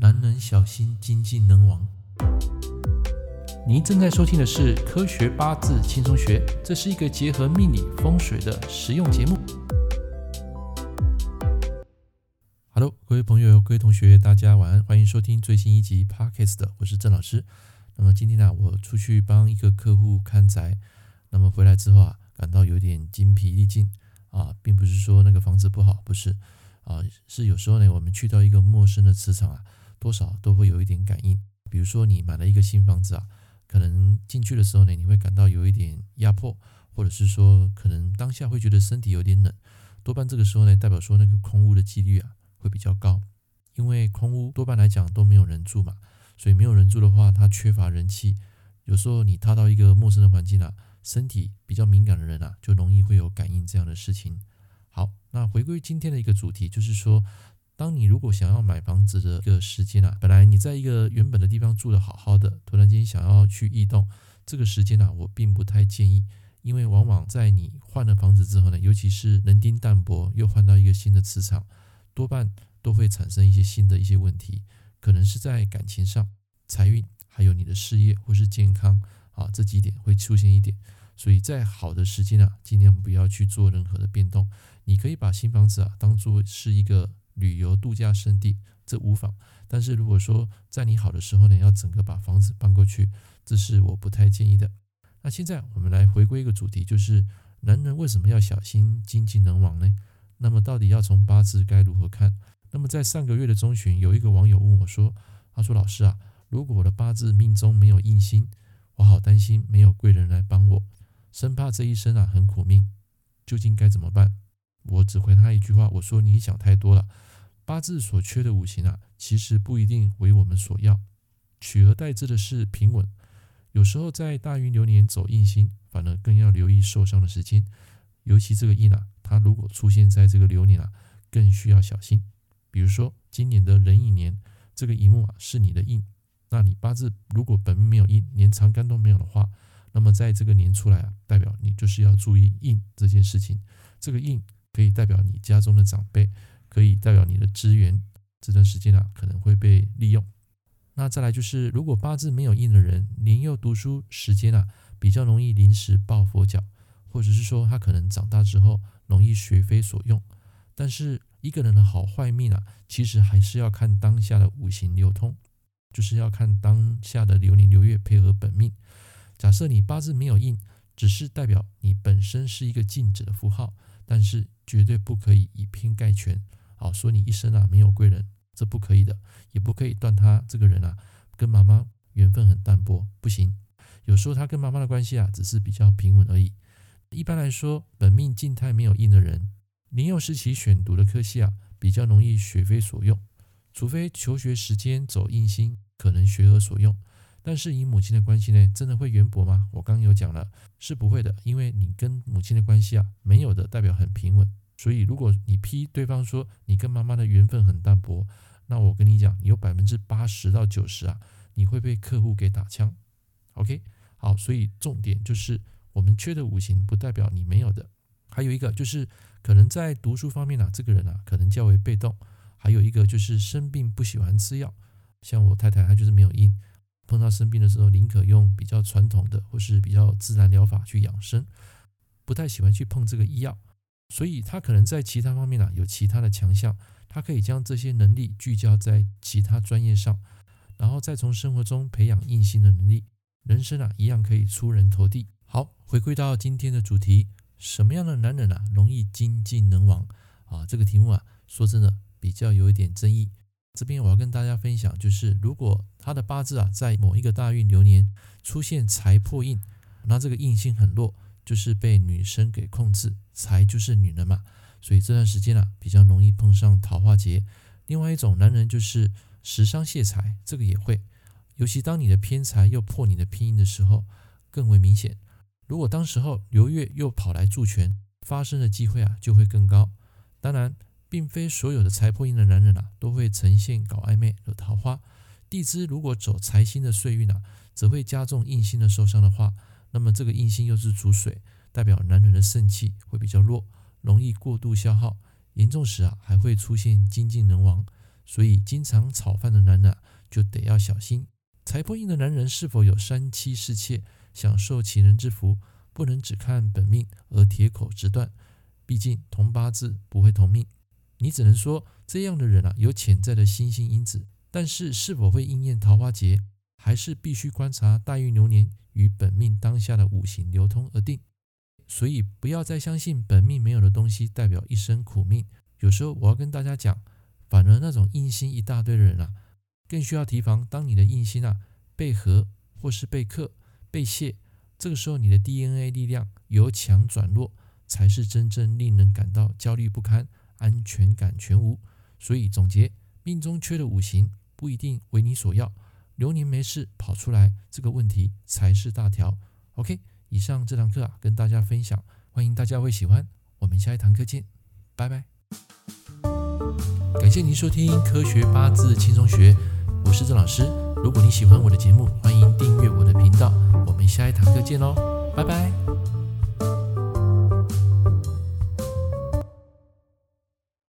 男人小心精尽能亡。您正在收听的是《科学八字轻松学》，这是一个结合命理风水的实用节目。Hello，各位朋友、各位同学，大家晚安，欢迎收听最新一集 Podcast 的，我是郑老师。那么今天呢，我出去帮一个客户看宅，那么回来之后啊，感到有点精疲力尽啊，并不是说那个房子不好，不是啊，是有时候呢，我们去到一个陌生的磁场啊。多少都会有一点感应，比如说你买了一个新房子啊，可能进去的时候呢，你会感到有一点压迫，或者是说可能当下会觉得身体有点冷，多半这个时候呢，代表说那个空屋的几率啊会比较高，因为空屋多半来讲都没有人住嘛，所以没有人住的话，它缺乏人气，有时候你踏到一个陌生的环境啊，身体比较敏感的人啊，就容易会有感应这样的事情。好，那回归今天的一个主题，就是说。当你如果想要买房子的一个时间啊，本来你在一个原本的地方住的好好的，突然间想要去异动，这个时间呢，我并不太建议，因为往往在你换了房子之后呢，尤其是人丁淡薄，又换到一个新的磁场，多半都会产生一些新的一些问题，可能是在感情上、财运，还有你的事业或是健康啊这几点会出现一点，所以在好的时间啊，尽量不要去做任何的变动，你可以把新房子啊当做是一个。旅游度假胜地，这无妨。但是如果说在你好的时候呢，要整个把房子搬过去，这是我不太建议的。那现在我们来回归一个主题，就是男人为什么要小心精尽能亡呢？那么到底要从八字该如何看？那么在上个月的中旬，有一个网友问我说：“他说老师啊，如果我的八字命中没有印星，我好担心没有贵人来帮我，生怕这一生啊很苦命，究竟该怎么办？”我只回他一句话，我说：“你想太多了。”八字所缺的五行啊，其实不一定为我们所要，取而代之的是平稳。有时候在大运流年走印星，反而更要留意受伤的时间。尤其这个印啊，它如果出现在这个流年啊，更需要小心。比如说今年的壬寅年，这个乙木啊是你的印，那你八字如果本命没有印，连长干都没有的话，那么在这个年出来啊，代表你就是要注意印这件事情。这个印可以代表你家中的长辈。可以代表你的资源，这段时间啊可能会被利用。那再来就是，如果八字没有印的人，年幼读书时间啊比较容易临时抱佛脚，或者是说他可能长大之后容易学非所用。但是一个人的好坏命啊，其实还是要看当下的五行流通，就是要看当下的流年流月配合本命。假设你八字没有印，只是代表你本身是一个静止的符号，但是绝对不可以以偏概全。好，说你一生啊没有贵人，这不可以的，也不可以断他这个人啊跟妈妈缘分很淡薄，不行。有时候他跟妈妈的关系啊只是比较平稳而已。一般来说，本命静态没有印的人，年幼时期选读的科系啊比较容易学非所用，除非求学时间走印星，可能学而所用。但是以母亲的关系呢，真的会缘薄吗？我刚有讲了，是不会的，因为你跟母亲的关系啊没有的，代表很平稳。所以，如果你批对方说你跟妈妈的缘分很淡薄，那我跟你讲，有百分之八十到九十啊，你会被客户给打枪。OK，好，所以重点就是我们缺的五行不代表你没有的。还有一个就是可能在读书方面啊，这个人啊可能较为被动。还有一个就是生病不喜欢吃药，像我太太她就是没有印，碰到生病的时候宁可用比较传统的或是比较自然疗法去养生，不太喜欢去碰这个医药。所以他可能在其他方面啊有其他的强项，他可以将这些能力聚焦在其他专业上，然后再从生活中培养硬性的能力，人生啊一样可以出人头地。好，回归到今天的主题，什么样的男人啊容易精尽能亡啊？这个题目啊说真的比较有一点争议。这边我要跟大家分享，就是如果他的八字啊在某一个大运流年出现财破印，那这个印星很弱。就是被女生给控制，财就是女人嘛，所以这段时间啊比较容易碰上桃花劫。另外一种男人就是食伤泄财，这个也会，尤其当你的偏财又破你的偏印的时候，更为明显。如果当时候流月又跑来助权，发生的机会啊就会更高。当然，并非所有的财破印的男人啊都会呈现搞暧昧惹桃花。地支如果走财星的岁运啊，则会加重印星的受伤的话。那么这个印星又是主水，代表男人的肾气会比较弱，容易过度消耗，严重时啊还会出现精尽人亡。所以经常炒饭的男人啊，就得要小心。财破印的男人是否有三妻四妾，享受情人之福，不能只看本命而铁口直断。毕竟同八字不会同命，你只能说这样的人啊，有潜在的星星因子，但是是否会应验桃花劫，还是必须观察大运流年与本命当下的五行流通而定。所以不要再相信本命没有的东西代表一生苦命。有时候我要跟大家讲，反而那种印星一大堆的人啊。更需要提防，当你的印星啊被合或是被克、被泄，这个时候你的 DNA 力量由强转弱，才是真正令人感到焦虑不堪、安全感全无。所以总结，命中缺的五行不一定为你所要，流年没事跑出来这个问题才是大条。OK，以上这堂课啊跟大家分享，欢迎大家会喜欢，我们下一堂课见，拜拜。感谢您收听《科学八字轻松学》。我是郑老师，如果你喜欢我的节目，欢迎订阅我的频道。我们下一堂课见喽，拜拜。